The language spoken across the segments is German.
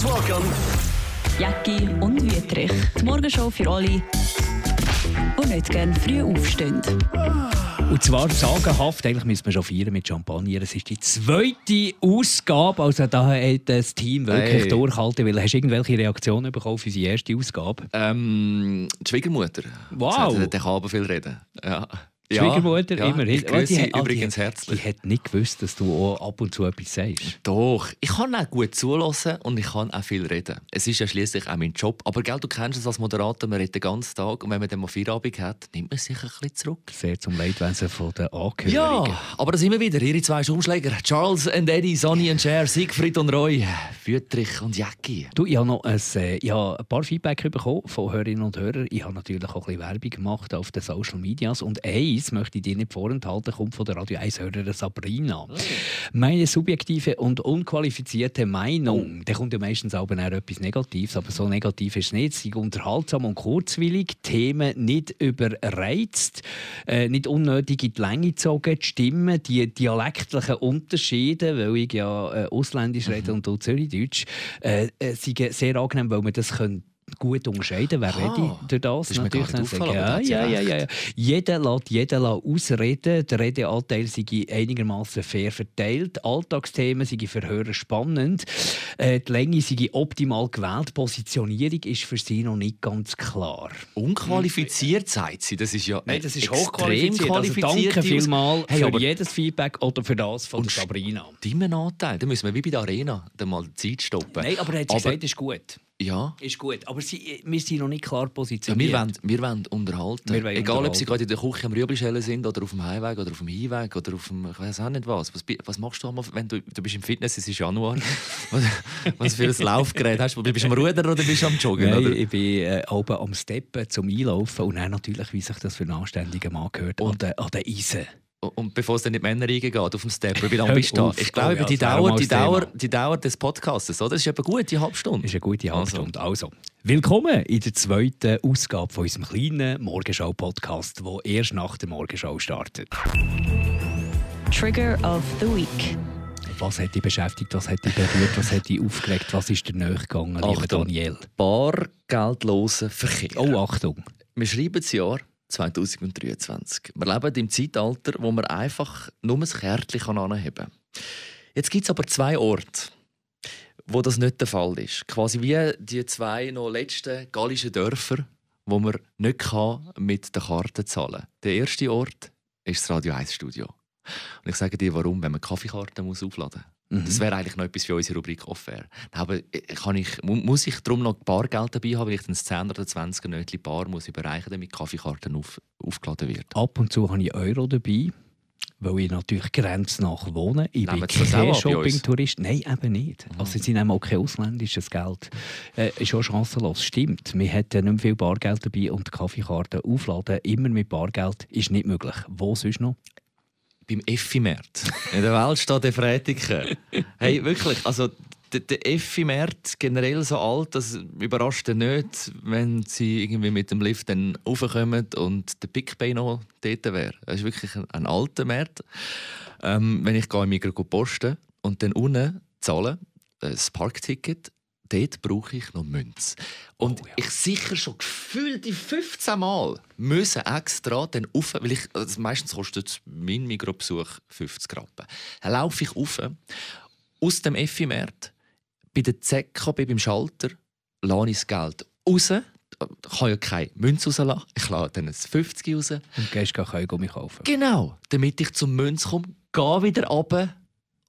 Please welcome Jacki und Wüterich. Die Morgenshow für alle, die nicht gerne früh aufstehen. Und zwar sagenhaft, eigentlich müssen wir schon feiern mit Champagner. Es ist die zweite Ausgabe, also da hat das Team wirklich Hey. durchhalten. Weil, hast du irgendwelche Reaktionen bekommen für unsere erste Ausgabe? Ähm, die Schwiegermutter. Wow. Der kann aber viel reden. Ja. Schwiegermutter, ja, immerhin. Ich Oh, die oh, übrigens die, herzlich. Die hat nicht gewusst, dass du auch ab und zu etwas sagst. Doch, ich kann auch gut zulassen und ich kann auch viel reden. Es ist ja schließlich auch mein Job. Aber gell, du kennst es als Moderator, man redet den ganzen Tag und wenn man dann mal Feierabend hat, nimmt man sich ein bisschen zurück. Sehr zum Leidwesen von der Angehörigen. Ja, aber das immer wieder. Ihre zwei Schumschläger. Charles and Eddie, Sonny and Cher, Siegfried und Roy, Wüttrich und Jacki. Du, ich habe noch ein, äh, ich habe ein paar Feedback bekommen von Hörerinnen und Hörern. Ich habe natürlich auch ein bisschen Werbung gemacht auf den Social Medias. Und eins möchte ich dir nicht vorenthalten, kommt von der Radio 1-Hörerin Sabrina. Meine subjektive und unqualifizierte Meinung, da kommt ja meistens auch etwas Negatives, aber so negativ ist es nicht. Sie unterhaltsam und kurzwillig, Themen nicht überreizt, äh, nicht unnötig in die Länge gezogen, die Stimmen, die dialektlichen Unterschiede, weil ich ja äh, ausländisch rede und du Zürichdeutsch, äh, äh, sind sehr angenehm, weil man das können gut unterscheiden wer Ah, rede durch das. das ist mir gar nicht dann sagen, aber ja, ja, ja, ja, ja. Jeder lässt jeden ausreden. Der Redeanteil sei einigermaßen fair verteilt. Alltagsthemen seien für Hörer spannend. Äh, die Länge sei optimal gewählt. Positionierung ist für sie noch nicht ganz klar. Unqualifiziert, sagt sie. Das ist ja Nein, das ist hochqualifiziert. Also danke vielmals Hey, für aber jedes Feedback oder für das von Sabrina. Stimmenanteil, da müssen wir wie bei der Arena mal die Zeit stoppen. Nein, aber er hat sie gesagt, ist gut. Ja, Ist gut. Aber sie, wir sind noch nicht klar ja positioniert. wir, wollen, wir wollen unterhalten. Wir wollen Egal, ob sie unterhalten. gerade in der Küche am Rüebli sind oder auf dem Heimweg oder auf dem Hinweg oder auf dem, ich weiß auch nicht was. Was, was machst du einmal, wenn du, du bist im Fitness, es ist Januar. was, was für ein Laufgerät hast du? Bist du am Rudern oder bist du am Joggen? Nein, oder? ich bin äh, oben am Steppen zum Einlaufen und dann natürlich, wie sich das für einen anständigen Mann gehört, an den, an den Eisen. Und bevor es dann in die Männer reingeht, auf dem Stepper, wie lange bist du da? Ich glaube, Oh ja, die, Dauer, die. Dauer, die Dauer des Podcasts, oder? das ist eben gut, die halbe Stunde. Das ist eine gute Halbstunde. Also. willkommen in der zweiten Ausgabe von unserem kleinen Morgenschau-Podcast, der erst nach der Morgenschau startet. Trigger of the Week. Was hat dich beschäftigt, was hat dich berührt, was hat dich aufgeregt, was ist dir näher gegangen, lieber. Daniel? Bargeldloser Verkehr. Oh, Achtung. Wir schreiben das Jahr 2023. Wir leben im Zeitalter, wo man einfach nur ein Kärtchen anheben kann. Jetzt gibt es aber zwei Orte, wo das nicht der Fall ist. Quasi wie die zwei noch letzten gallischen Dörfer, wo man nicht kann mit der Karte zahlen kann. Der erste Ort ist das Radio 1 Studio. Und ich sage dir, warum, wenn man Kaffeekarten aufladen muss. Das wäre eigentlich noch etwas für unsere Rubrik Off-Air. Aber äh, kann ich, mu- muss ich darum noch Bargeld dabei haben, weil ich dann das 10 oder 20 Nötchen Bar muss überreichen, damit Kaffeekarten auf, aufgeladen wird? Ab und zu habe ich Euro dabei, weil ich natürlich grenznach wohne. Ich bin Nehmen auch kein? Shopping-Tourist. Nein, eben nicht. Also sie nehmen auch kein ausländisches Geld. Äh, ist schon chancenlos. Stimmt, wir hätten nicht mehr viel Bargeld dabei und die Kaffeekarten aufladen, immer mit Bargeld, ist nicht möglich. Wo sonst noch? Beim Effi-März. In der Welt steht der Freitiker. Hey, wirklich, also der, der Effi-März generell so alt, das überrascht ihn nicht, wenn sie irgendwie mit dem Lift dann raufkommen und der Pickbay noch dort wäre. Das ist wirklich ein, ein alter März. Ähm, wenn ich gehe im Migros posten und dann unten zahle, äh, das Parkticket, dort brauche ich noch Münze. Und Oh, ja. ich sicher schon gefühlt die 15 Mal müssen extra dann rauf, weil ich, also meistens kostet mein Migros-Besuch 50 Rappen. Dann laufe ich rauf, aus dem Effi-März, bei der ZKB beim Schalter, lasse ich das Geld raus. Ich kann ja keine Münze rauslassen. Ich lasse dann ein 50 raus. Und gehst gar Kaugummi kaufen. Genau, damit ich zum Münz komme, gehe wieder runter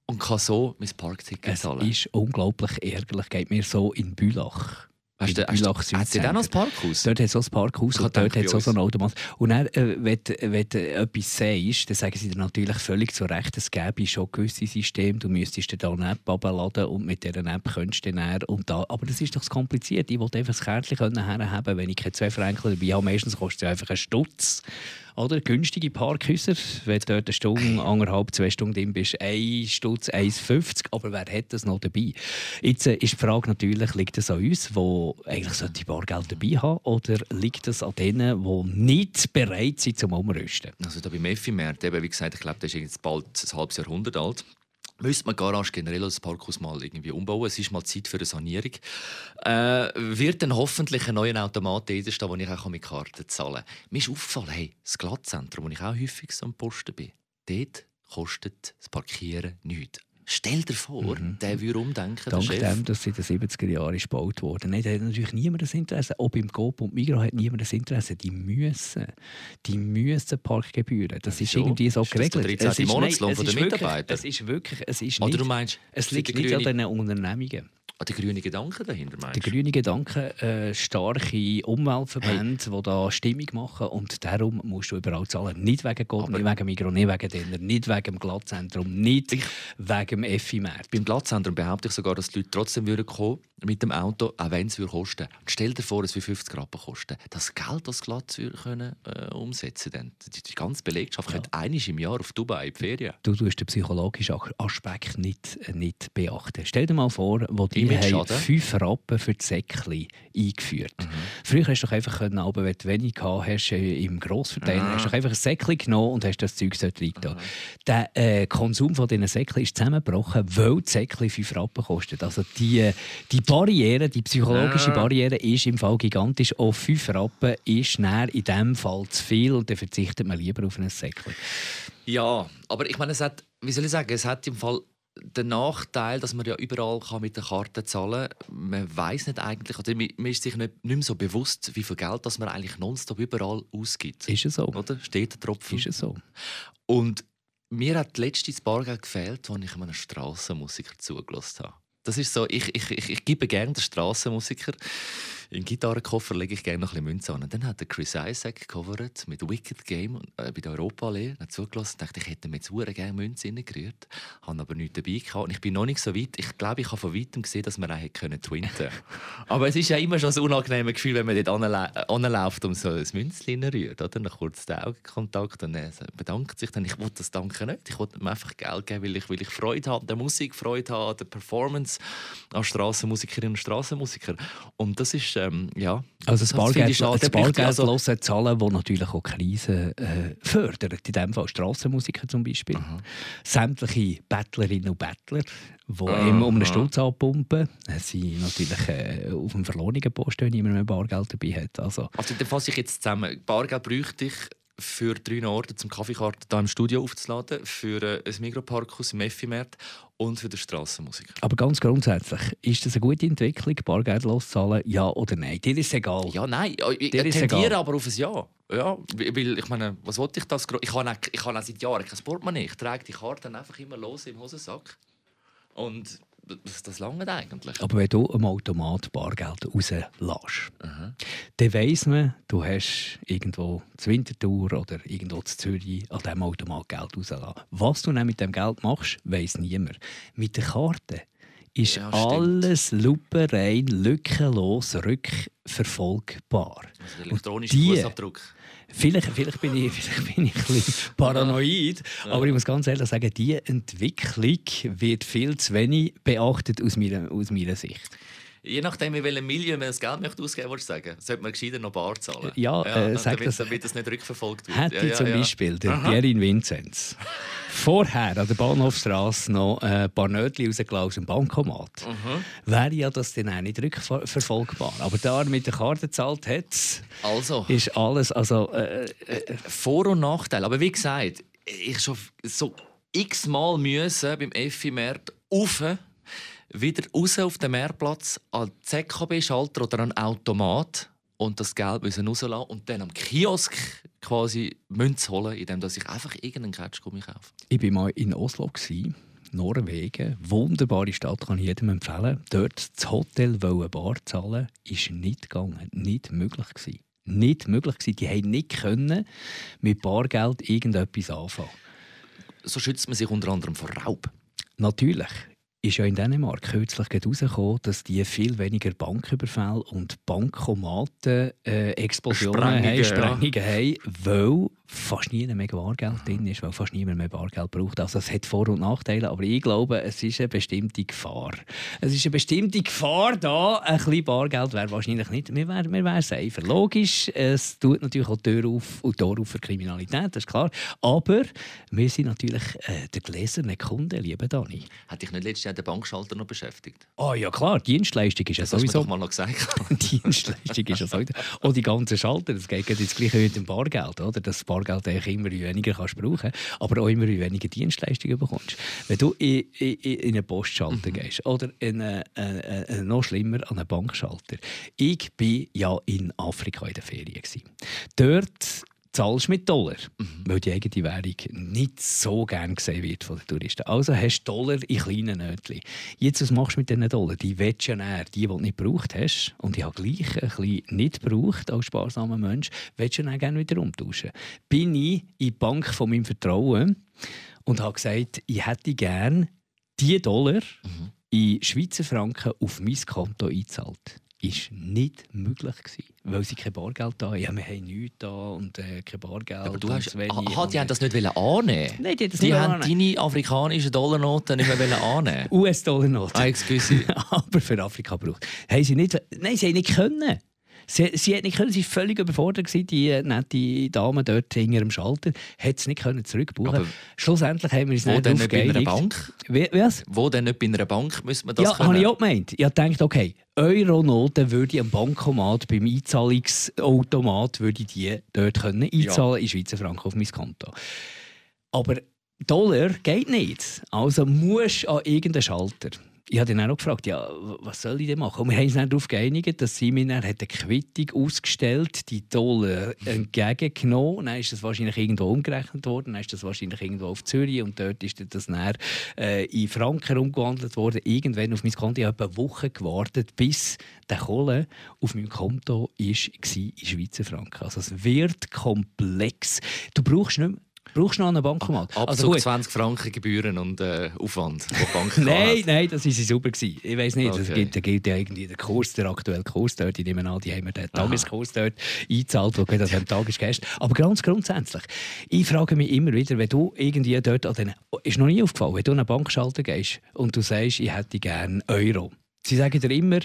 und kann so mein Parkticket Es zahlen. ist unglaublich ärgerlich. Geht mir so in Bülach. Hast du, hast du, hat sie dann Südcenter. als Parkhaus? Dort hat es auch ein Parkhaus und dort hat es auch so ein Automat. Und dann, äh, wenn, wenn du etwas sagst, dann sagen sie dir natürlich völlig zu Recht, es gäbe schon gewisse Systeme, du müsstest dir da eine App abladen und mit dieser App könntest du dann und da. Aber das ist doch kompliziert. Ich wollte einfach das Kärtchen können herhaben, wenn ich keine zwei Franken dabei habe. Meistens kostet es einfach einen Stutz. Oder günstige Parkhäuser, wenn du dort eine Stunde, anderthalb, zwei Stunden drin bist, ein Stutz, 1,50. Aber wer hat das noch dabei? Jetzt äh, ist die Frage natürlich, liegt es an uns, die eigentlich sollte Bargeld dabei haben, oder liegt es an denen, die nicht bereit sind zum Umrüsten? Also da beim Effi-März, wie gesagt, ich glaube, der ist jetzt bald ein halbes Jahrhundert alt. Müsste man Garage generell als Parkhaus mal irgendwie umbauen. Es ist mal Zeit für eine Sanierung. Äh, wird dann hoffentlich ein neuer Automat stehen, wo ich auch mit Karten zahlen kann. Mir ist aufgefallen, hey, das Glattzentrum, wo ich auch häufig am Posten bin, dort kostet das Parkieren nichts. Stell dir vor, mhm. der würde umdenken. Dank dem, dass in den 70er Jahren gebaut wurde. Nein, da hat natürlich niemand das Interesse. Auch beim Coop und Migros hat niemand das Interesse. Die müssen, die müssen Parkgebühren. Das ist so, irgendwie so geregelt. Das ist der Monatslohn der Mitarbeiter. Es ist wirklich, es ist nicht, Oder du meinst, es liegt nicht an den Unternehmungen. Ah, der grüne Gedanke dahinter meinst Der grüne Gedanke, äh, starke Umweltverbände, hey. die da Stimmung machen und darum musst du überall zahlen. Nicht wegen Gott, nicht wegen Migro, nicht wegen Dinner, nicht wegen dem Glattzentrum, nicht ich, wegen dem Effi-Markt. Beim Glattzentrum behaupte ich sogar, dass die Leute trotzdem würden kommen mit dem Auto, auch wenn es kosten Stell dir vor, es würde 50 Rappen kosten. Das Geld, das Glatz können, äh, umsetzen können. Die, die, ganze Belegschaft ja. könnte einmal im Jahr auf Dubai in die Ferien. Du tust den psychologischen Aspekt nicht, äh, nicht beachten. Stell dir mal vor, wo die wir haben fünf Rappen für die Säckchen eingeführt. Mhm. Früher hast du doch einfach, können, aber wenn du wenig gehabt hast, äh, im Grossverteiler, mhm. hast du einfach ein Säckchen genommen und hast das Zeug dort reingetan. Mhm. Der äh, Konsum von diesen Säckchen ist zusammengebrochen, weil die Säckchen fünf Rappen kosten. Also die, die Barriere, die psychologische. Barriere ist im Fall gigantisch. Auch fünf Rappen ist näher in diesem Fall zu viel und dann verzichtet man lieber auf ein Säckchen. Ja, aber ich meine, es hat, wie soll ich sagen, es hat im Fall der Nachteil, dass man ja überall kann mit der Karte zahlen kann, man weiß nicht eigentlich, oder man ist sich nicht, nicht mehr so bewusst, wie viel Geld das man eigentlich nonstop überall ausgibt. Ist es so? Oder? Steht der Tropfen. Ist es so? Und mir hat letztes Bargeld gefehlt, als ich einem Strassenmusiker zugelassen habe. Das ist so, ich, ich, ich, ich gebe gerne den Strassenmusiker in den Gitarrenkoffer lege ich gerne noch ein bisschen Münze an. Und dann hat der Chris Isaac gecovert mit Wicked Game äh, bei der Europalehre. hat zugelassen und dachte, ich hätte mir jetzt gerne Münze reingerührt. Habe aber nichts dabei gehabt. Und ich bin noch nicht so weit. Ich glaube, ich habe von weitem gesehen, dass man auch hätte können twinten Aber es ist ja immer schon ein unangenehmes Gefühl, wenn man dort anläuft und so ein Münzchen rührt. Oder? Dann kurz den Augenkontakt und er bedankt sich dann. Ich wollte das Danke nicht. Ich wollte ihm einfach Geld geben, weil ich, weil ich Freude habe an der Musik, Freude habe an der Performance als Strassenmusikerinnen und Strassenmusiker. Und das ist ähm, ja. Also das Bargeld, das Bargeld also, zahlen, das natürlich auch Krisen äh, fördert. In diesem Fall Strassenmusiker zum Beispiel. Aha. Sämtliche Bettlerinnen und Bettler, die immer um einen Stutz anpumpen, sind natürlich äh, auf dem verlorenen Post, wenn niemand mehr Bargeld dabei hat. Also, also dann fasse ich jetzt zusammen. Bargeld bräuchte ich für drei Orte zum Kaffeekarten hier im Studio aufzuladen, für äh, ein Mikroparkus im Effimärt und für die Strassenmusik. Aber ganz grundsätzlich, ist das eine gute Entwicklung, Bargeld loszahlen, ja oder nein? Dir ist egal. Ja, nein, ich, Dir tendiere aber auf ein Ja. Ja, weil ich meine, was wollte ich das? Ich habe, ich habe seit Jahren kein Portemonnaie. Ich trage die Karten einfach immer los im Hosensack. Und das, das lange eigentlich. Aber wenn du am Automat Bargeld rauslässt, mhm. dann weiss man, du hast irgendwo zu Winterthur oder irgendwo zu Zürich an diesem Automat Geld rausgelassen. Was du dann mit dem Geld machst, weiss niemand. Mit der Karte ist ja, alles lupenrein, lückenlos rückverfolgbar. Also elektronischer Fußabdruck. Vielleicht, vielleicht, bin ich, vielleicht bin ich ein bisschen paranoid, ja. aber ich muss ganz ehrlich sagen, diese Entwicklung wird viel zu wenig beachtet aus meiner, aus meiner Sicht. Je nachdem, in welchem Milieu man das Geld möchte ausgeben möchte, sagen, sollte man gescheiter noch Bar zahlen. Ja, ja äh, sag damit, das, damit das nicht rückverfolgt wird. Hätte ja, ja, zum Beispiel der Pierin Vinzenz vorher an der Bahnhofstrasse noch ein paar Nötchen rausgelassen aus dem Bankomat, mhm. wäre ja das dann auch nicht rückverfolgbar. Aber da er mit der Karte gezahlt hat, also. ist alles... Also, äh, äh, Vor- und Nachteil. Aber wie gesagt, ich schon so x-mal müssen beim Effi-Markt rauf wieder raus auf den Mehrplatz an ZKB-Schalter oder an Automat und das Geld müssen rauslassen und dann am Kiosk quasi Münze holen, indem ich einfach irgendeinen Ketschgummi kaufe. Ich war mal in Oslo. Norwegen, wunderbare Stadt, kann ich jedem empfehlen. Dort das Hotel Bar zahlen, ist nicht gegangen, nicht möglich gewesen. Nicht möglich gewesen. Die haben nicht können mit Bargeld irgendetwas anfangen. So schützt man sich unter anderem vor Raub. Natürlich. Ist ja in Dänemark kürzlich herausgekommen, dass die viel weniger Banküberfälle und Bankomaten-Explosionen äh, haben, Sprengungen ja. haben, weil fast nie mehr Bargeld drin ist, weil fast niemand mehr Bargeld braucht. Also es hat Vor- und Nachteile, aber ich glaube, es ist eine bestimmte Gefahr. Es ist eine bestimmte Gefahr da. Ein bisschen Bargeld wäre wahrscheinlich nicht. Wir wären, wir wären safer. Logisch, es tut natürlich auch Tür auf und Tor auf für Kriminalität, das ist klar. Aber wir sind natürlich äh, der gläserne Kunde, liebe Dani. Hat dich nicht letztes Jahr der Bankschalter noch beschäftigt? Oh ja klar, Dienstleistung ist ja sowieso... Das mal noch gesagt. Dienstleistung ist ja sowieso... Und die ganzen Schalter, das geht jetzt gleich mit dem Bargeld, oder? Das Bargeld Bargeld immer weniger kannst brauchen aber auch immer weniger Dienstleistungen bekommst. Wenn du in, in, in einen Postschalter mhm. gehst oder in eine, eine, eine, noch schlimmer an einen Bankschalter. Ich war ja in Afrika in der Ferien. Gewesen. Dort zahlst mit Dollar, mhm. weil die eigene Währung nicht so gern gesehen wird von den Touristen. Also hast du Dollar in kleinen Nötchen. Jetzt, was machst du mit diesen Dollar? Die willst du ja die, die du nicht gebraucht hast, und ich habe gleich ein bisschen nicht gebraucht als sparsamer Mensch, willst du dann gerne wieder umtauschen. Bin ich in die Bank von meinem Vertrauen und habe gesagt, ich hätte gerne diese Dollar mhm. in Schweizer Franken auf mein Konto eingezahlt ist nicht möglich gewesen, weil sie kein Bargeld da. Ja, wir haben nichts da und äh, kein Bargeld. Aber du hast, aha, die haben das nicht annehmen Nein, die, das die haben deine afrikanischen Dollarnoten nicht mehr annehmen US-Dollarnoten. Ah, excuse. Aber für Afrika braucht. Haben sie nicht, nein, sie haben nicht können. Sie, sie hat nicht können, sie war völlig überfordert, gewesen, die äh, nette Dame dort hinter dem Schalter. Hat es nicht können zurückbuchen Aber Schlussendlich haben wir es nicht Wo denn nicht bei einer Bank? Was? Wo denn nicht bei einer Bank müssen wir das Ja, habe ich auch gemeint. Ich dachte, okay, Euronoten würde ich am Bankomat, beim Einzahlungsautomat, würde ich die dort können einzahlen ja. in Schweizer Franken auf mein Konto. Aber Dollar geht nicht. Also musst du an irgendeinen Schalter ich habe dann auch gefragt, ja, was soll ich denn machen? Und wir haben uns dann darauf geeinigt, dass sie mir eine Quittung ausgestellt, die Dollar entgegengenommen. Dann ist das wahrscheinlich irgendwo umgerechnet worden, dann ist das wahrscheinlich irgendwo auf Zürich und dort ist das dann äh, in Franken umgewandelt worden. Irgendwann auf mein Konto. Ich habe eine Woche gewartet, bis der Kohle auf meinem Konto war in Schweizer Franken. Also es wird komplex. Du brauchst nicht mehr Brauchst du noch einen Bankomat? Abzug also 20 Franken Gebühren und äh, Aufwand, Nein, nein, das war super. Gewesen. Ich weiß nicht, okay. gibt, da gilt ja irgendwie der Kurs, der aktuelle Kurs dort. Ich nehme an, die haben mir den Tageskurs dort eingezahlt, der das am Tag ist gestern. Aber ganz grundsätzlich, ich frage mich immer wieder, wenn du irgendwie dort an den, ist noch nie aufgefallen, wenn du an einen Bankschalter gehst und du sagst, ich hätte gerne Euro. Sie sagen dir immer,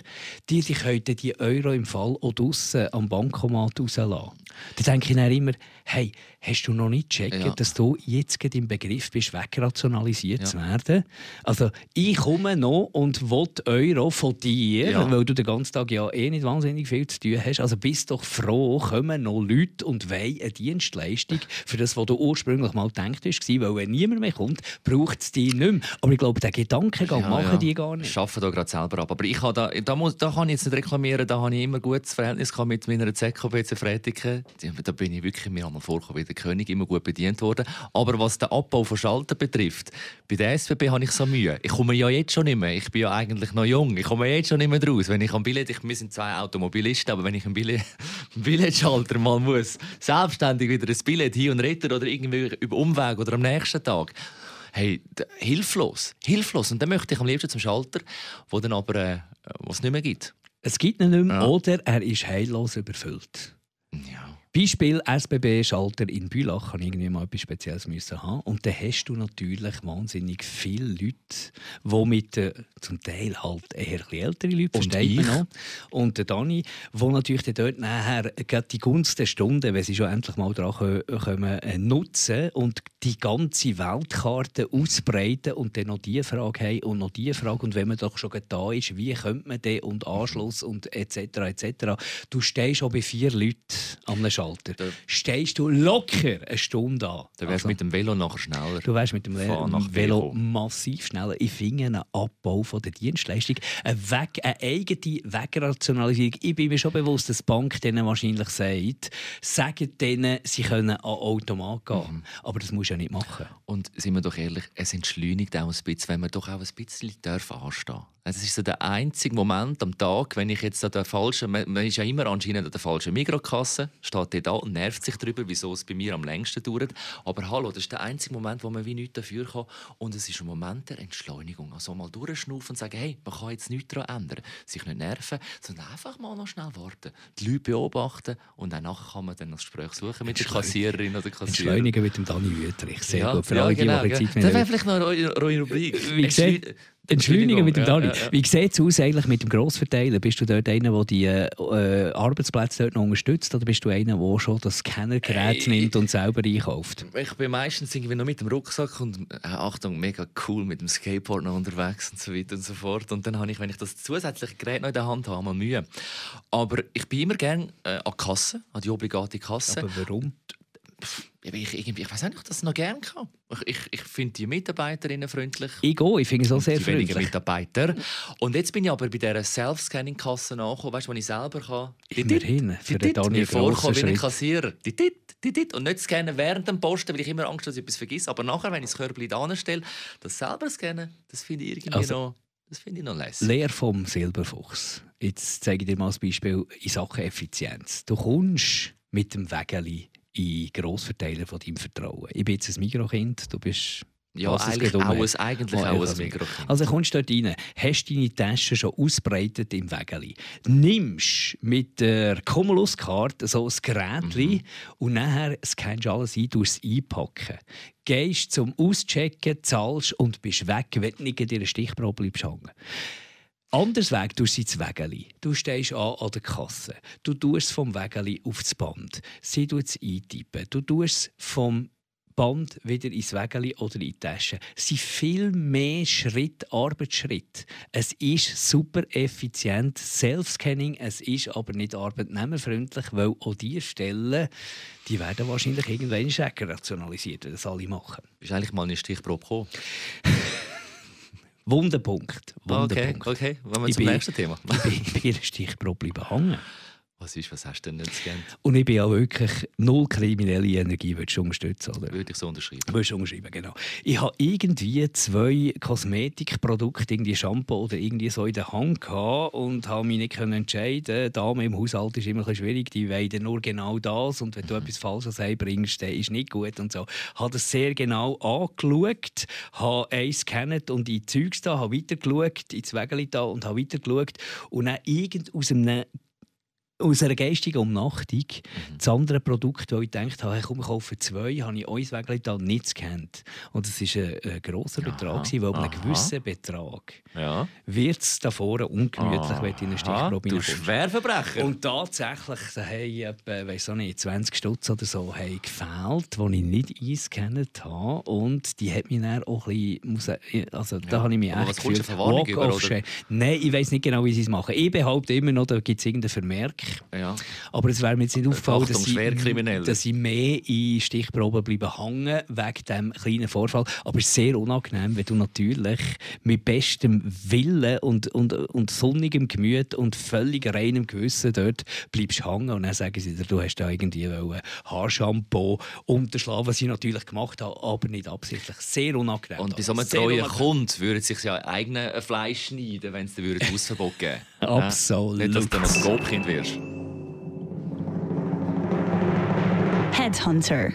die, die könnten die Euro im Fall auch draussen am Bankomat rauslassen. Da denke ich dann immer, hey, hast du noch nicht gecheckt, ja. dass du jetzt im Begriff bist, wegrationalisiert ja. zu werden? Also, ich komme noch und will Euro von dir, ja. weil du den ganzen Tag ja eh nicht wahnsinnig viel zu tun hast. Also bist doch froh, kommen noch Leute und wollen eine Dienstleistung für das, was du ursprünglich mal gedacht hast. Weil wenn niemand mehr kommt, braucht es dich nicht mehr. Aber ich glaube, den Gedankengang ja, machen die gar nicht. Ich arbeite da gerade selber ab. Aber ich habe da, da, muss, da kann ich jetzt nicht reklamieren, da habe ich immer ein gutes Verhältnis mit meiner ZKB zu Frätiken. Da bin ich wirklich mir einmal vorgekommen wie der König, immer gut bedient worden. Aber was den Abbau von Schaltern betrifft, bei der SBB habe ich so Mühe. Ich komme ja jetzt schon nicht mehr. Ich bin ja eigentlich noch jung. Ich komme jetzt schon nicht mehr raus. Wenn ich am Billett, ich, wir sind zwei Automobilisten, aber wenn ich einen Billett, Billetschalter mal muss, selbstständig wieder ein Billett hin und retten oder irgendwie über Umweg oder am nächsten Tag, hey, hilflos, hilflos. Und dann möchte ich am liebsten zum Schalter, wo dann aber äh, was nicht mehr gibt. Es gibt ihn nicht mehr, ja. oder er ist heillos überfüllt. Beispiel SBB-Schalter in Bülach kann irgendwie mal etwas Spezielles müssen haben. Und dann hast du natürlich wahnsinnig viele Leute, die mit äh, zum Teil halt eher ältere Leute, und versteht man noch. Und der Dani, wo natürlich dort nachher die Gunst der Stunde, wenn sie schon endlich mal dran kommen, äh, nutzen und die ganze Weltkarte ausbreiten und dann noch diese Frage haben und noch diese Frage. Und wenn man doch schon da ist, wie könnte man den und Anschluss und etc. etc. Du stehst schon bei vier Leuten am Schalter. Alter, da stehst du locker eine Stunde an. Du wärst also, mit dem Velo nachher schneller. Du wärst mit dem Velo massiv schneller. Ich finde einen Abbau von der Dienstleistung, eine, Weg, eine eigene Wegrationalisierung. Ich bin mir schon bewusst, dass die Bank denen wahrscheinlich sagt, sagen denen, sie können an Automat gehen. Mhm. Aber das muss ja nicht machen. Und sind wir doch ehrlich, es entschleunigt auch ein bisschen, wenn man doch auch ein bisschen anstehen darf. Es ist so der einzige Moment am Tag, wenn ich jetzt an der falschen, man ist ja immer anscheinend an der falschen Mikrokasse, steht da und nervt sich darüber, wieso es bei mir am längsten dauert. Aber hallo, das ist der einzige Moment, wo man wie nichts dafür kann. Und es ist ein Moment der Entschleunigung. Also mal durchschnaufen und sagen, hey, man kann jetzt nichts daran ändern. Sich nicht nerven, sondern einfach mal noch schnell warten. Die Leute beobachten und danach kann man dann das Gespräch suchen mit der Kassiererin oder Kassierer. Entschleunigen mit dem Dani Wüterich. Sehr ja, gut. Für ja, alle, die, genau, die ja. Zeit Das wäre vielleicht noch eine Rubrik. Wie gesagt, Entschleunigen mit dem Ja, Dani. ja, ja. Wie sieht es aus eigentlich mit dem Grossverteiler? Bist du dort einer, der die äh, Arbeitsplätze dort noch unterstützt oder bist du einer, der schon das Scannergerät Hey. nimmt und selber einkauft? Ich bin meistens irgendwie noch mit dem Rucksack und äh, Achtung, mega cool mit dem Skateboard noch unterwegs und so weiter und so fort. Und dann habe ich, wenn ich das zusätzliche Gerät noch in der Hand habe, mal Mühe. Aber ich bin immer gerne äh, an die Kasse, an die obligate Kasse. Aber warum? Weil ich, irgendwie, ich weiß nicht, ob ich das noch gerne kann. Ich, ich, ich finde die Mitarbeiterinnen freundlich. Ich gehe, ich finde es auch sehr die freundlich. Mitarbeiter. Und jetzt bin ich aber bei dieser Self-Scanning-Kasse angekommen, weißt du, wo ich selber kann. Immerhin, für den Dit, Dani mir ein grosser vorkommen wie ein. Kassierer. Und nicht scannen während dem Posten, weil ich immer Angst habe, dass ich etwas vergesse. Aber nachher, wenn ich das Körbchen da anstelle, das selber scannen, das finde ich irgendwie Also- noch, das finde ich noch lässig. Lehr vom Silberfuchs. Jetzt zeige ich dir mal ein Beispiel in Sachen Effizienz. Du kommst mit dem Wägeli in Grossverteiler von deinem Vertrauen. Ich bin jetzt ein Mikrokind, du bist... Ja, eigentlich auch ein, eigentlich auch also- ein Mikrokind. Also kommst du dort rein, hast deine Tasche schon ausbreitet im Wägeli, nimmst mit der Cumulus-Karte so ein Gerät und nachher scannst du alles ein, tust es einpacken. Gehst zum Auschecken, zahlst und bist weg, wenn du nicht in dieser Stichprobe bleibst hängen. Anders Weg, du sie ins Wägeli. Du stehst an an der Kasse. Du tust es vom Wägeli aufs Band. Sie tut es eintippen. Du tust es vom Band wieder ins Wägeli oder in die Tasche. Es sind viel mehr Schritt, Arbeitsschritt. Es ist super effizient, Self-Scanning, es ist aber nicht arbeitnehmerfreundlich, weil auch diese Stellen, die werden wahrscheinlich irgendwann rationalisiert, wenn das alle machen. Bist eigentlich mal in eine Stichprobe gekommen? Wunderpunkt. Ah, Okay, Wunderpunkt. okay. Wollen wir Ich zum bin- nächsten Thema. Ich bin ich bin Stichprobe bleiben hängen. Was ist, was hast du denn nicht gescannt? Und ich bin ja wirklich null kriminelle Energie, würdest du unterstützen, oder? Würde ich so unterschreiben. Würdest du unterschreiben, genau. Ich habe irgendwie zwei Kosmetikprodukte, irgendwie Shampoo oder irgendwie so in der Hand gehabt und habe mich nicht können entscheiden. Dame im Haushalt ist immer ein bisschen schwierig, die wollen nur genau das und wenn du etwas Falsches einbringst, dann ist nicht gut und so. Ich habe das sehr genau angeschaut, habe eins gescannt und in die Zeugs da, habe weitergeschaut, ins Wägeli da und habe weitergeschaut und dann irgend aus einem aus einer geistigen Umnachtung das andere Produkt, wo ich gedacht habe, hey, komm, ich kaufe zwei, habe ich uns Wägeli da nicht gescannt. Und das war ein, ein grosser Betrag, gewesen, weil bei einem gewissen Betrag Ja. wird es da vorne ungemütlich, wenn du in eine Stichprobe du. Schwerverbrecher. Und tatsächlich haben etwa, weiss auch nicht, 20 Stutz oder so haben gefehlt, die ich nicht eingescannt habe. Und die hat mich dann auch ein bisschen, muss ich- also da Ja. habe ich mich echt gefühlt, walk über. Nein, ich weiß nicht genau, wie sie es machen. Ich behaupte immer noch, da gibt es irgendeinen Vermerk. Ja. Aber es wäre mir jetzt nicht aufgefallen, Achtung, dass ich, dass ich mehr in Stichproben bleiben hängen wegen diesem kleinen Vorfall. Aber es ist sehr unangenehm, wenn du natürlich mit bestem Willen und, und, und sonnigem Gemüt und völlig reinem Gewissen dort bleibst hängen und dann sagen sie dir, du hast da irgendwie wollen Haarshampoo unterschlagen, was ich natürlich gemacht habe, aber nicht absichtlich. Sehr unangenehm. Und bei so einem treuen. Kunden würde sich ja eigene Fleisch schneiden, wenn es dir ein Hausverbot geben würde. Absolut. Nicht, dass du ein Gobkind wirst. Headhunter.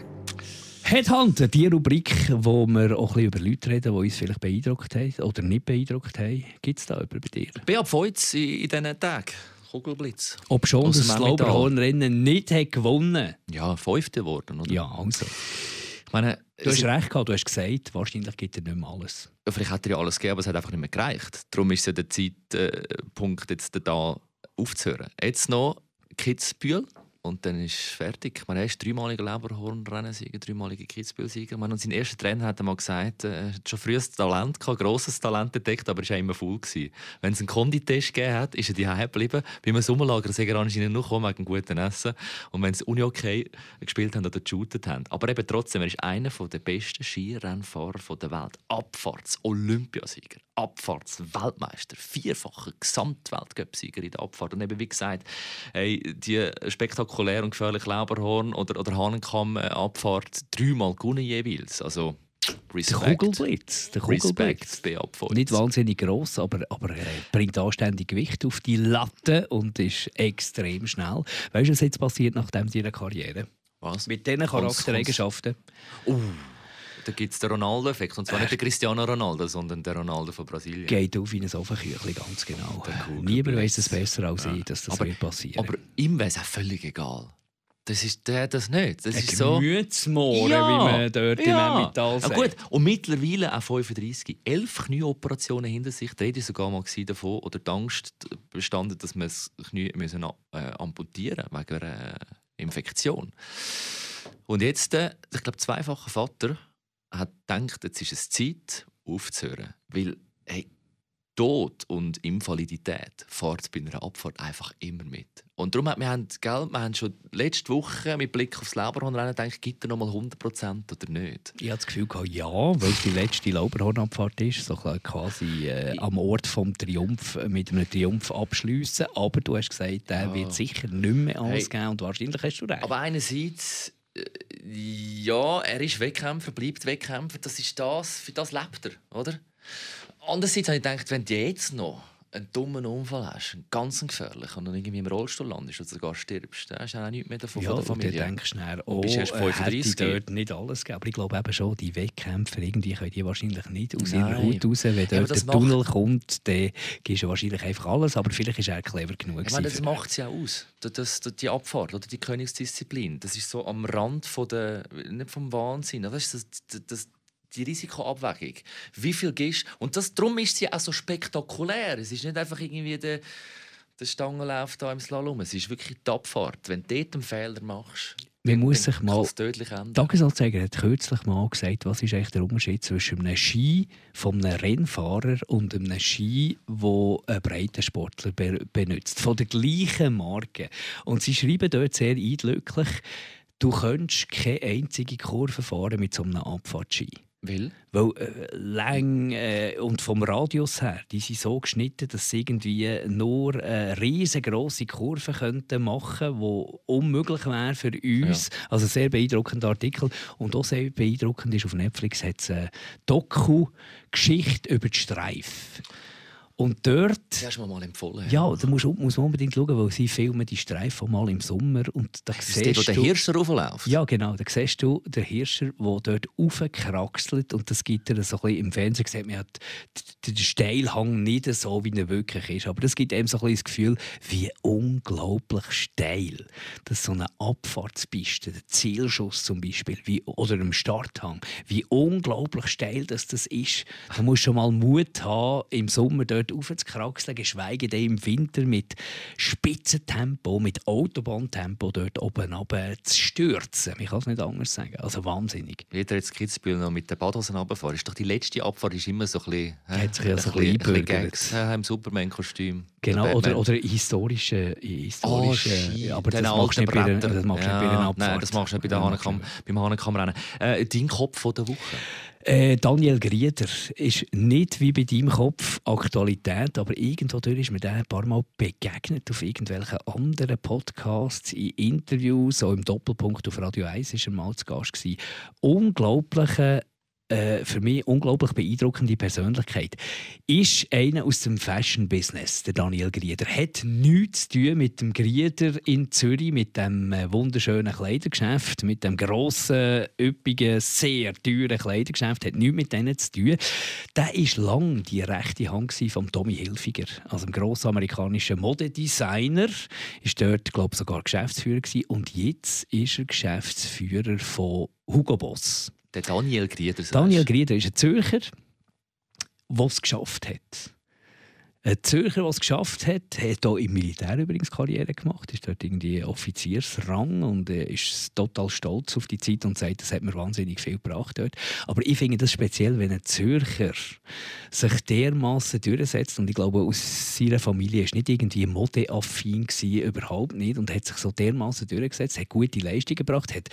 Headhunter, die Rubrik, wo wir auch ein bisschen über Leute reden, die uns vielleicht beeindruckt haben oder nicht beeindruckt haben. Gibt es da jemanden bei dir? Beat Feutz in, in diesen Tagen. Kugelblitz. Ob schon Aus das. Lauberhornrennen nicht hat gewonnen Ja, Fünfte geworden, oder? Ja, also. Ich meine, Du hast recht gehabt, du hast gesagt, wahrscheinlich gibt er nicht mehr alles. vielleicht hat er ja alles gegeben, aber es hat einfach nicht mehr gereicht. Darum ist es ja der Zeitpunkt, jetzt da aufzuhören. Jetzt noch Kitzbühel und dann ist fertig. Er ist dreimaliger Leberhornrennsieger, dreimaliger Kitzbühel-Sieger. Und sein erster Trainer hat einmal gesagt, äh, er hat schon frühes Talent gehabt, grosses Talent entdeckt, aber er war immer faul. gewesen. Wenn es einen Konditest gegeben hat, ist er daheim geblieben. Bei einem Sommerlager sei er anscheinend noch gekommen wegen gutem Essen. Und wenn sie Uni okay gespielt haben oder geshootet haben. Aber eben trotzdem, er ist einer der besten Skirennfahrer der Welt. Abfahrts-Olympiasieger, Abfahrts-Weltmeister, vierfacher Gesamtweltcup-Sieger in der Abfahrt. Und eben wie gesagt, hey, die spektakulär und gefährliche Lauberhorn- oder, oder Hahnenkamm-Abfahrt dreimal gewonnen jeweils. Also Der Kugelblitz. Der Kugelblitz. Nicht wahnsinnig gross, aber, aber er bringt anständig Gewicht auf die Latte und ist extrem schnell. Weißt du, was jetzt passiert nach deiner Karriere? Was? Mit diesen Charaktereigenschaften. Uh, da gibt es den Ronaldo-Effekt. Und zwar nicht der Cristiano Ronaldo, sondern der Ronaldo von Brasilien. Geht auf wie ein Ofenküchli, ganz genau. Niemand weiß es besser als ja. ich, dass das aber, wird passieren Aber ihm wäre es auch völlig egal. Das ist der das nicht. Das ein ist so. Gemütsmohren, ja, wie man dort ja. im Metall sagt. Ja, gut. Und mittlerweile auch 35. Elf Knieoperationen hinter sich. Da war sogar mal davon, oder die Angst bestanden, dass man das Knie müssen, äh, amputieren wegen einer Infektion. Und jetzt, äh, ich glaube, zweifacher Vater hat gedacht, jetzt ist es Zeit, aufzuhören. Weil, hey, Tod und Invalidität fährt bei einer Abfahrt einfach immer mit. Und darum haben wir, haben, gell, wir haben schon letzte Woche mit Blick aufs Lauberhornrennen gedacht, gibt er noch mal 100% oder nicht? Ich hatte das Gefühl, ja, weil es die letzte Lauberhornabfahrt ist, so quasi äh, am Ort vom Triumph mit einem Triumph abschließen. Aber du hast gesagt, der ja. wird sicher nicht mehr alles hey. geben und wahrscheinlich hast du recht. Aber einerseits äh, ja, er ist Wettkämpfer, bleibt Wettkämpfer. Das ist das, für das lebt er, oder? Andererseits habe ich gedacht, wenn du jetzt noch einen dummen Unfall hast, einen ganz gefährlichen, und dann irgendwie im Rollstuhl landest oder sogar stirbst, dann hast du auch nichts mehr davon ja, von der Familie. Ja, denkst du dann, oh, bist erst 35 hätte dort nicht alles gegeben. Aber ich glaube eben schon, die Wettkämpfer, irgendwie können die wahrscheinlich nicht aus ihrer Haut raus. Wenn dort ja, der Tunnel macht... kommt, dann gibst du wahrscheinlich einfach alles. Aber vielleicht ist er clever genug. Ich meine, das macht es ja aus. Das, das, die Abfahrt oder die Königsdisziplin. Das ist so am Rand von der, nicht vom Wahnsinn. Das ist das, das die Risikoabwägung. Wie viel gehst Und das, darum ist sie auch so spektakulär. Es ist nicht einfach irgendwie der, der Stangenlauf da im Slalom. Es ist wirklich die Abfahrt. Wenn du dort einen Fehler machst, man muss sich mal. Tagesanzeiger hat kürzlich mal gesagt, was ist eigentlich der Unterschied zwischen einem Ski von einem Rennfahrer und einem Ski, wo ein Breitensportler benutzt. Von der gleichen Marke. Und sie schreiben dort sehr eindrücklich, du könntest keine einzige Kurve fahren mit so einem Abfahrtski. Weil? Weil äh, lang äh, und vom Radius her, die sind so geschnitten, dass sie irgendwie nur eine riesengroße Kurve könnten machen, die unmöglich wäre für uns. Ja. Also sehr beeindruckender Artikel und auch sehr beeindruckend ist auf Netflix hat es eine Doku-Geschichte über die Streif. Und dort... Das hast du mir mal empfohlen. Ja, ja da musst, muss man unbedingt schauen, weil sie filmen die Streifen mal im Sommer. Und da das ist der, wo der Hirscher raufläuft? Ja, genau. Da siehst du den Hirscher, der dort raufkraxelt. Und das gibt er so ein bisschen, im Fernsehen sieht man hat den Steilhang nicht so, wie er wirklich ist. Aber das gibt einem so ein bisschen das Gefühl, wie unglaublich steil. Das ist so eine Abfahrtspiste, der Zielschuss zum Beispiel, wie, oder im Starthang. Wie unglaublich steil das, das ist. Da musst du schon mal Mut haben, im Sommer dort raufzukraxeln, geschweige denn im Winter mit Spitzentempo, mit Autobahntempo dort oben runter zu stürzen. Ich kann es nicht anders sagen. Also wahnsinnig. Wie der jetzt Kitzbühel noch mit den Badhosen runterfahren, ist doch die letzte Abfahrt ist immer so ein bisschen... Hat sich ja so ein bisschen Gags im Superman-Kostüm. Genau, oder, oder historische... historische oh, aber das machst, nicht bei, das machst ja, nicht bei einer Abfahrt. Nein, das machst du nicht bei der Hahnenkamm, beim Hahnenkammrennen. Äh, dein Kopf der Woche? Äh, Daniel Grieder ist nicht wie bei deinem Kopf Aktualität, aber irgendwo ist mir der ein paar Mal begegnet auf irgendwelchen anderen Podcasts, in Interviews, so im Doppelpunkt auf Radio 1 war er mal zu Gast. Gewesen. Unglaubliche äh, für mich unglaublich beeindruckende Persönlichkeit. Ist einer aus dem Fashion-Business, der Daniel Grieder. Hat nichts zu tun mit dem Grieder in Zürich, mit dem äh, wunderschönen Kleidergeschäft, mit dem grossen, üppigen, sehr teuren Kleidergeschäft. Hat nichts mit denen zu tun. Der war lange die rechte Hand von Tommy Hilfiger, also dem grossen amerikanischen Modedesigner. Ist dort, glaube ich, sogar Geschäftsführer gewesen. Und jetzt ist er Geschäftsführer von Hugo Boss. Der Daniel Grieder. Daniel Grieder ist ein Zürcher, der es geschafft hat. Ein Zürcher, der es geschafft hat, hat hier im Militär übrigens Karriere gemacht, ist dort irgendwie Offiziersrang und äh, ist total stolz auf die Zeit und sagt, das hat mir wahnsinnig viel gebracht dort. Aber ich finde das speziell, wenn ein Zürcher sich dermaßen durchsetzt und ich glaube, aus seiner Familie ist nicht irgendwie modeaffin gewesen, überhaupt nicht und hat sich so dermaßen durchgesetzt, hat gute Leistungen gebracht, hat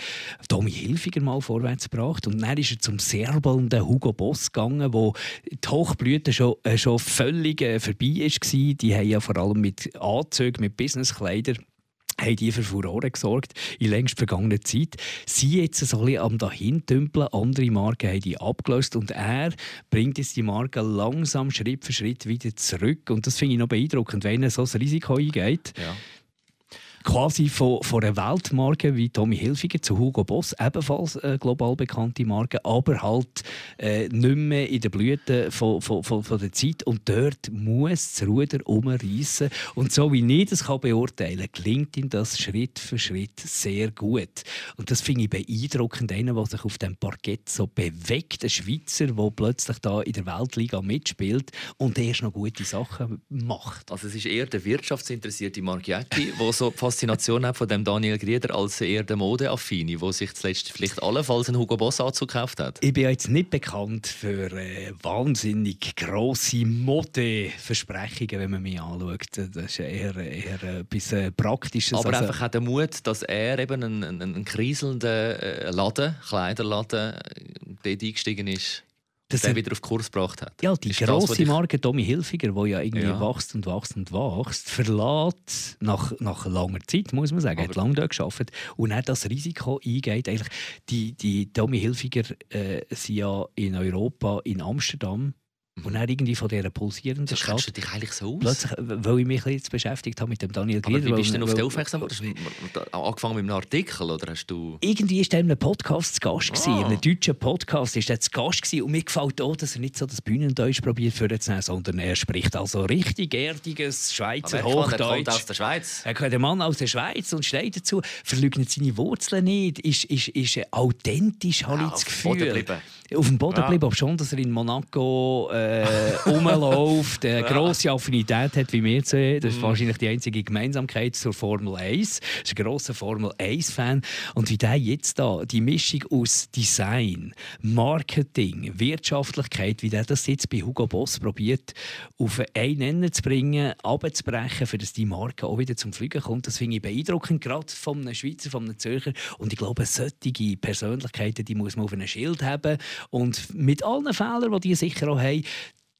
Tommy Hilfiger mal vorwärts gebracht und dann ist er zum serbelnden Hugo Boss gegangen, wo die Hochblüte schon, äh, schon völlig äh, vorbei war. Die haben ja vor allem mit Anzügen, mit Businesskleidern haben die für Furore gesorgt in längst vergangener Zeit. Sie jetzt so ein bisschen am dahintümpeln, andere Marken haben die abgelöst und er bringt jetzt die Marke langsam Schritt für Schritt wieder zurück und das finde ich noch beeindruckend, wenn er so ein Risiko eingeht. Ja quasi von, von einer Weltmarke wie Tommy Hilfiger zu Hugo Boss, ebenfalls eine global bekannte Marke, aber halt äh, nicht mehr in der Blüte von, von, von, von, der Zeit. Und dort muss das Ruder umreißen. Und so wie ich das kann beurteilen kann, gelingt ihm das Schritt für Schritt sehr gut. Und das finde ich beeindruckend, einer, der sich auf dem Parkett so bewegt, ein Schweizer, der plötzlich da in der Weltliga mitspielt und erst noch gute Sachen macht. Also es ist eher der wirtschaftsinteressierte Marchiatti, der so Faszination von dem Daniel Grieder als eher der Modeaffine, der sich zuletzt vielleicht allenfalls einen Hugo Boss Anzug gekauft hat? Ich bin jetzt nicht bekannt für äh, wahnsinnig grosse Modeversprechungen, wenn man mich anschaut. Das ist eher, eher etwas äh, Praktisches. Aber also, einfach auch der Mut, dass er eben einen, einen, einen kriselnden äh, Laden, Kleiderladen, äh, dort eingestiegen ist das der wieder auf Kurs gebracht hat. Ja, die grosse Marke Tommy Hilfiger, die ja irgendwie ja. wächst und wächst und wächst, verlässt nach, nach langer Zeit, muss man sagen, Aber hat lange dort gearbeitet und dann das Risiko eingeht. Eigentlich, die, die Tommy Hilfiger äh, sind ja in Europa, in Amsterdam, und dann irgendwie von dieser pulsierenden das Stadt. du dich eigentlich so aus? Plötzlich, weil ich mich jetzt beschäftigt habe mit dem Daniel Gieder. wie bist du denn auf den aufmerksam geworden? Angefangen mit einem Artikel oder hast du... Irgendwie war er in einem Podcast zu Gast. Ah. In einem deutschen Podcast war er zu Gast. Gewesen. Und mir gefällt auch, dass er nicht so das Bühnendeutsch probiert vorzunehmen, sondern er spricht also richtig erdiges Schweizer Aber Hochdeutsch. Er kommt aus der Schweiz. Er kommt der Mann aus der Schweiz und steht dazu, verleugnet seine Wurzeln nicht, ist, ist, ist authentisch, habe ja, ich das Gefühl. Auf dem Boden geblieben, ob schon, dass er in Monaco... Äh, äh, rumläuft, eine grosse Affinität hat wie wir zwei. Das ist mm. wahrscheinlich die einzige Gemeinsamkeit zur Formel 1. Er ist ein grosser Formel 1-Fan. Und wie der jetzt da, die Mischung aus Design, Marketing, Wirtschaftlichkeit, wie der das jetzt bei Hugo Boss probiert, auf einen Ende zu bringen, abzubrechen, für dass die Marke auch wieder zum Fliegen kommt, das finde ich beeindruckend, gerade von einem Schweizer, von einem Zürcher. Und ich glaube, solche Persönlichkeiten, die muss man auf einem Schild haben. Und mit allen Fehlern, die die sicher auch haben,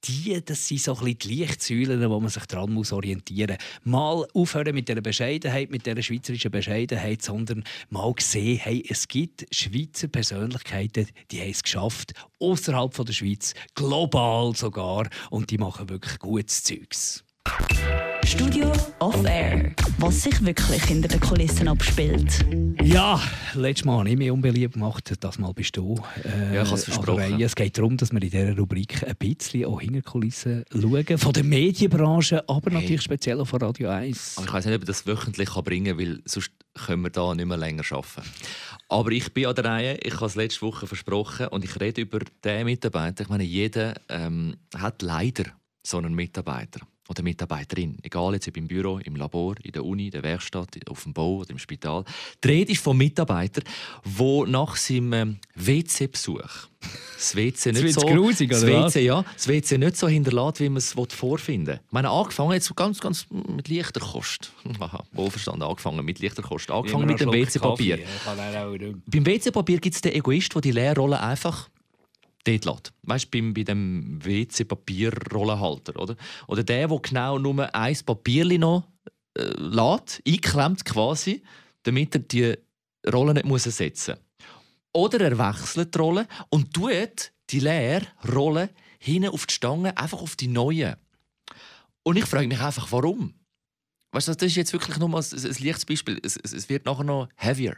die, das sind so ein bisschen die wo man sich daran muss orientieren muss. Mal aufhören mit dieser Bescheidenheit, mit dieser schweizerischen Bescheidenheit, sondern mal sehen, hey, es gibt Schweizer Persönlichkeiten, die haben es geschafft, außerhalb der Schweiz, global sogar, und die machen wirklich gutes Zeugs. Studio Off Air. Was sich wirklich hinter den Kulissen abspielt. Ja, letztes Mal habe ich mich unbeliebt gemacht. Das Mal bist du. Äh, ja, ich habe es versprochen. es geht darum, dass wir in dieser Rubrik ein bisschen auch hinter Kulissen schauen. Von der Medienbranche, aber hey. natürlich speziell auch von Radio 1. Aber ich weiß nicht, ob ich das wöchentlich bringen kann, weil sonst können wir da nicht mehr länger arbeiten. Aber ich bin an der Reihe. Ich habe es letzte Woche versprochen und ich rede über den Mitarbeiter. Ich meine, jeder ähm, hat leider so einen Mitarbeiter oder Mitarbeiterin, egal jetzt ob im Büro, im Labor, in der Uni, in der Werkstatt, auf dem Bau oder im Spital. Die Rede ist vom Mitarbeiter, der nach seinem ähm, WC-Besuch das WC nicht so, grusig, das WC, ja, das WC nicht so hinterlässt, wie man es vorfinden will. Ich meine, angefangen jetzt ganz, ganz mit leichter Kost. Aha, wohlverstanden, angefangen mit leichter Kost. Angefangen mit dem WC-Papier. Beim WC-Papier gibt es den Egoist, der die Leerrolle einfach dort lässt. Weißt du, bei, dem WC-Papierrollenhalter, oder? Oder der, der genau nur ein Papier noch äh, lässt, einklemmt quasi, damit er die Rolle nicht muss ersetzen muss. Oder er wechselt die Rolle und tut die leere Rolle hinten auf die Stange, einfach auf die neue. Und ich frage mich einfach, warum? Weißt du, das ist jetzt wirklich nur mal ein, ein leichtes Beispiel. Es, es wird nachher noch heavier.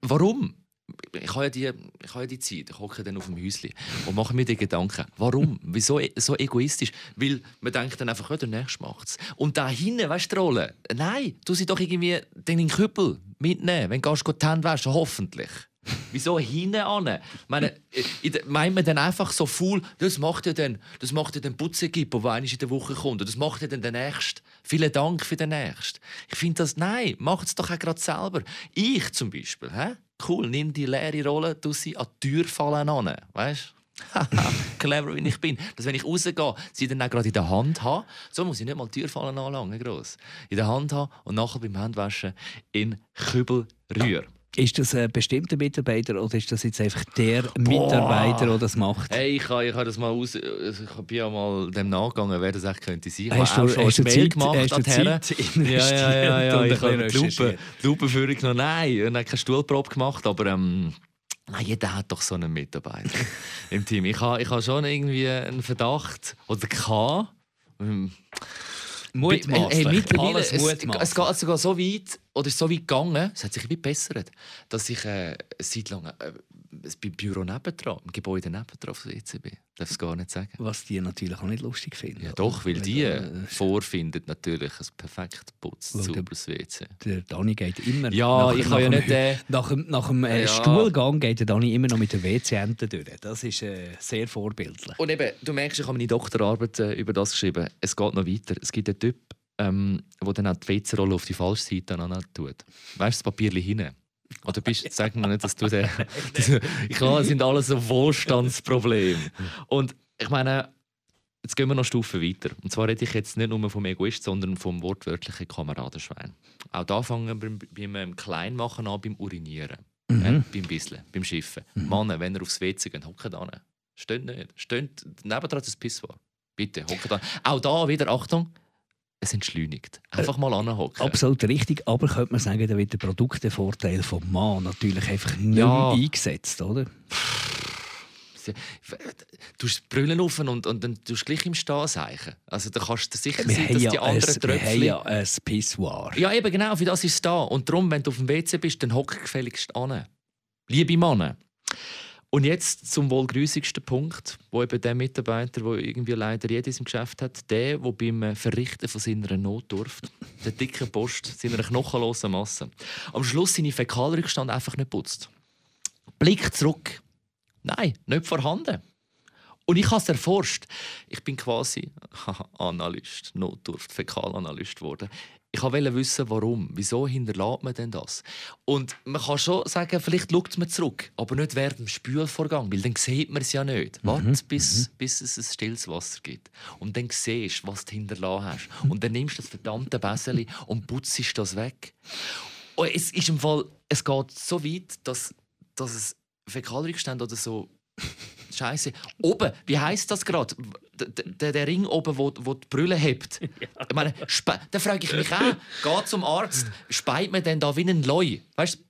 Warum? Ich habe ja die, ich habe ja die Zeit, ich hocke dann auf dem Häuschen und mache mir die Gedanken. Warum? Wieso e-, so egoistisch? Weil man denkt dann einfach, ja, der Nächste macht es. Und da hinten, weißt du, Rolle? Nein, du sie doch irgendwie den Küppel mitnehmen, wenn du die Hände waschen, hoffentlich. Wieso hinten an? Meine, meint man dann einfach so faul, das macht ja dann, das macht ja den Putzegippo, der in der Woche kommt. Und das macht ja dann der Nächste. Vielen Dank für den Nächsten. Ich finde das, nein, macht es doch auch gerade selber. Ich zum Beispiel, hä? cool, nimm die leere Rolle, du sie an die Tür fallen an. Weißt Clever, wie ich bin. Dass wenn ich rausgehe, sie dann auch gerade in der Hand haben. So muss ich nicht mal die Türfallen anlangen, gross. In der Hand haben und nachher beim Handwaschen in Kübel rühren. Ist das ein bestimmter Mitarbeiter oder ist das jetzt einfach der Mitarbeiter, der das macht? Hey, ich habe ich das mal aus, ich bin ja mal dem nachgegangen, wer das echt könnte sein. Ich Hast habe du, auch schon Mail gemacht hast du. Zeit Ja, ja, ja, ja, investiert ich und habe die Lupe, Lupenführung noch, nein, ich habe keine Stuhlprobe gemacht, aber ähm, nein, jeder hat doch so einen Mitarbeiter im Team. Ich habe, ich habe schon irgendwie einen Verdacht, oder gehabt, ähm, Mutmaßlich. Hey, mittlerweile, Alles es, es geht sogar so weit, oder ist so weit gegangen, es hat sich wie gebessert, dass ich äh, eine Zeit lang äh, beim Büro nebendran, im Gebäude nebendran von der EZB, darf es gar nicht sagen. Was die natürlich auch nicht lustig finden. Ja, doch, weil die Äh, vorfinden natürlich ein perfekt putz, sauberes WC. Der Dani geht immer. Ja, ich kann ja dem nicht, äh, nach dem, nach dem äh, Ja. Stuhlgang geht der Dani immer noch mit der WC-Ente durch. Das ist äh, sehr vorbildlich. Und eben, du merkst, ich habe meine Doktorarbeit äh, über das geschrieben. Es geht noch weiter. Es gibt einen Typ, ähm, der dann auch die WC-Rolle auf die falsche Seite tut. Weißt du, das Papier hinten. Oder bist, sag mir nicht, dass du der. ich glaube, das sind alles so Wohlstandsprobleme. Und ich meine, jetzt gehen wir noch eine Stufe weiter. Und zwar rede ich jetzt nicht nur vom Egoist, sondern vom wortwörtlichen Kameradenschwein. Auch da fangen wir beim, beim ähm, Kleinmachen an, beim Urinieren. Äh, beim Bisseln, beim Schiffen. Männer, wenn ihr aufs WC geht, hockt an. Steht nicht. Steht nebendran das Pissoir. Bitte, hockt an. Auch da wieder, Achtung, es entschleunigt. Einfach mal anhocken. Absolut richtig, aber könnte man sagen, da wird der Produktevorteil vom Mann natürlich einfach nicht Ja. eingesetzt, oder? Du hast Brüllen auf und, und dann tust du gleich im Stehen seichen. Also da kannst du sicher Wir sein, dass ja die anderen wir haben Tröpfchen... ja ein Pissoir. Ja, eben genau, für das ist es da. Und darum, wenn du auf dem WC bist, dann hock gefälligst an. Liebe Männer. Und jetzt zum wohl grüßigsten Punkt, wo eben der Mitarbeiter, der irgendwie leider jedes im Geschäft hat, der, der beim äh, Verrichten von seiner Notdurft, der dicken Post, seiner knochenlosen Masse, am Schluss seine Fäkalrückstand einfach nicht putzt. Blick zurück. Nein, nicht vorhanden. Und ich habe es erforscht. Ich bin quasi Analyst, Notdurft, Fäkalanalyst geworden. Ich wollte wissen, warum. Wieso hinterlässt man denn das? Und man kann schon sagen, vielleicht schaut man zurück, aber nicht während dem Spülvorgang, weil dann sieht man es ja nicht. Warte, bis, bis es ein stilles Wasser gibt. Und dann siehst du, was du hinterlassen hast. Und dann nimmst du das verdammte Bäseli und putzt das weg. Und es ist im Fall, es geht so weit, dass, dass es Fäkalrückstände oder so Scheiße. Oben, wie heißt das gerade? Der, der, Ring oben, wo, wo die Brille hebt. Ich meine, spe- da frage ich mich auch, geht zum Arzt, speit man denn da wie ein Leu? Weißt du,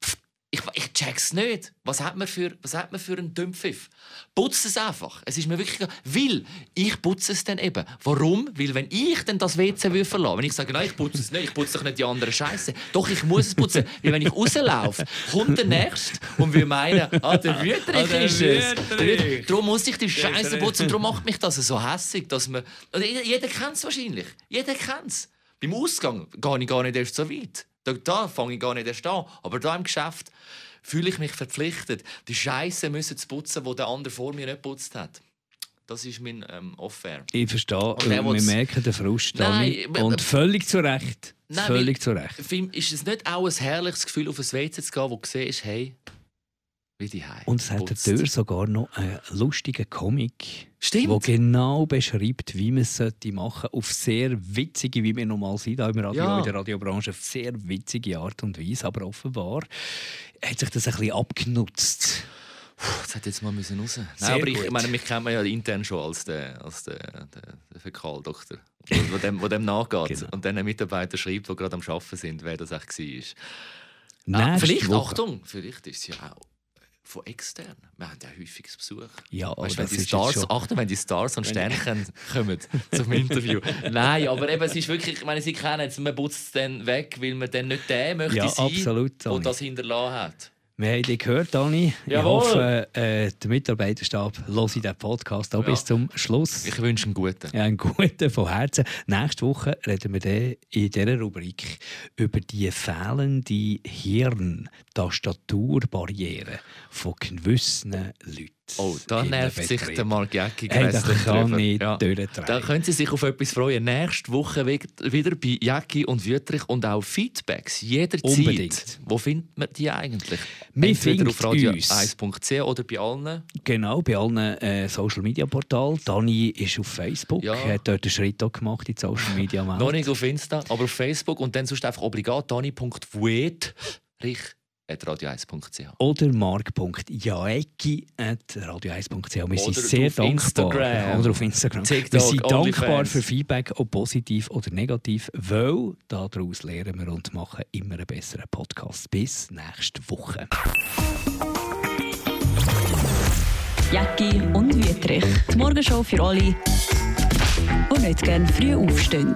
ich, ich check's nicht. Was hat man für, was hat man für einen Dümpfiff? Putz es einfach. Es ist mir wirklich, weil ich putze es dann eben. Warum? Weil wenn ich dann das WC verlassen, wenn ich sage, nein, ich putze es nicht, ich putze doch nicht die anderen Scheiße. Doch ich muss es putzen, weil wenn ich rauslaufe, kommt der Nächste und will meinen, ah, der Wüterich ist es. Darum muss ich die Scheiße putzen darum macht mich das so hässig, dass man, jeder kennt es wahrscheinlich. Jeder kennt es. Beim Ausgang gehe ich gar nicht erst so weit. Da, da fange ich gar nicht erst an. Aber da im Geschäft fühle ich mich verpflichtet, die Scheiße müssen zu putzen, die der andere vor mir nicht geputzt hat. Das ist mein ähm, Off-Air. Ich verstehe, der wir merken den Frust. Nein, Und völlig zu Recht. Nein, völlig zu Recht. Ist es nicht auch ein herrliches Gefühl, auf ein WC zu gehen, wo du siehst, hey, wie die Hause. Und es hat dort sogar noch einen lustigen Comic, Stimmt. der genau beschreibt, wie man es sollte machen sollte. Auf sehr witzige, wie wir normal sind, auch im Radio, Ja. in der Radiobranche, auf sehr witzige Art und Weise. Aber offenbar hat sich das ein bisschen abgenutzt. Das hätte jetzt mal müssen raus. Nein, Sehr aber ich, ich meine, mich kennt man ja intern schon als der, als der, der, der Fäkaldoktor, wo, dem, wo dem nachgeht. Genau. Und dann ein Mitarbeiter schreibt, die gerade am Arbeiten sind, wer das echt war. Ah, Nächste vielleicht, Woche- Achtung, vielleicht ist es ja auch von extern. Wir haben ja häufig Besuch. Ja, aber Weißt, wenn die Stars, Achtung, wenn die Stars und Sternchen kommen zum Interview. Nein, aber eben, es ist wirklich, ich meine, Sie kennen es, man putzt es dann weg, weil man dann nicht der möchte Ja, sein, absolut, der das hinterlassen hat. Wir haben dich gehört, Dani. Ich Jawohl. hoffe, äh, der Mitarbeiterstab hört diesen Podcast auch Ja. bis zum Schluss. Ich wünsche einen guten. Ja, einen guten von Herzen. Nächste Woche reden wir dann in dieser Rubrik über die fehlende Hirn-Tastaturbarriere von gewissen Leuten. Oh, da nervt sich der Marc Jäcki Hey, ich Ja. Da können Sie sich auf etwas freuen. Nächste Woche wi- wieder bei Jäcki und Wüterich und auch Feedbacks jederzeit. Unbedingt. Wo findet man die eigentlich? Wir Entweder auf radio uns. 1.ch oder bei allen. Genau, bei allen äh, Social Media Portalen. Dani ist auf Facebook, Ja. hat dort einen Schritt auch gemacht in die Social Media Welt. Noch nicht auf Insta, aber auf Facebook und dann sonst einfach obligat dani.wuetrich radio1.ch. Oder mark.jaecki.radio1.ch. Wir sind Oder sehr auf dankbar. Instagram. Oder auf Instagram. TikTok, wir sind dankbar OnlyFans. für Feedback, ob positiv oder negativ, weil daraus lernen wir und machen immer einen besseren Podcast. Bis nächste Woche. Jacki und Wietrich. Die Morgenshow für alle, die nicht gerne früh aufstehen.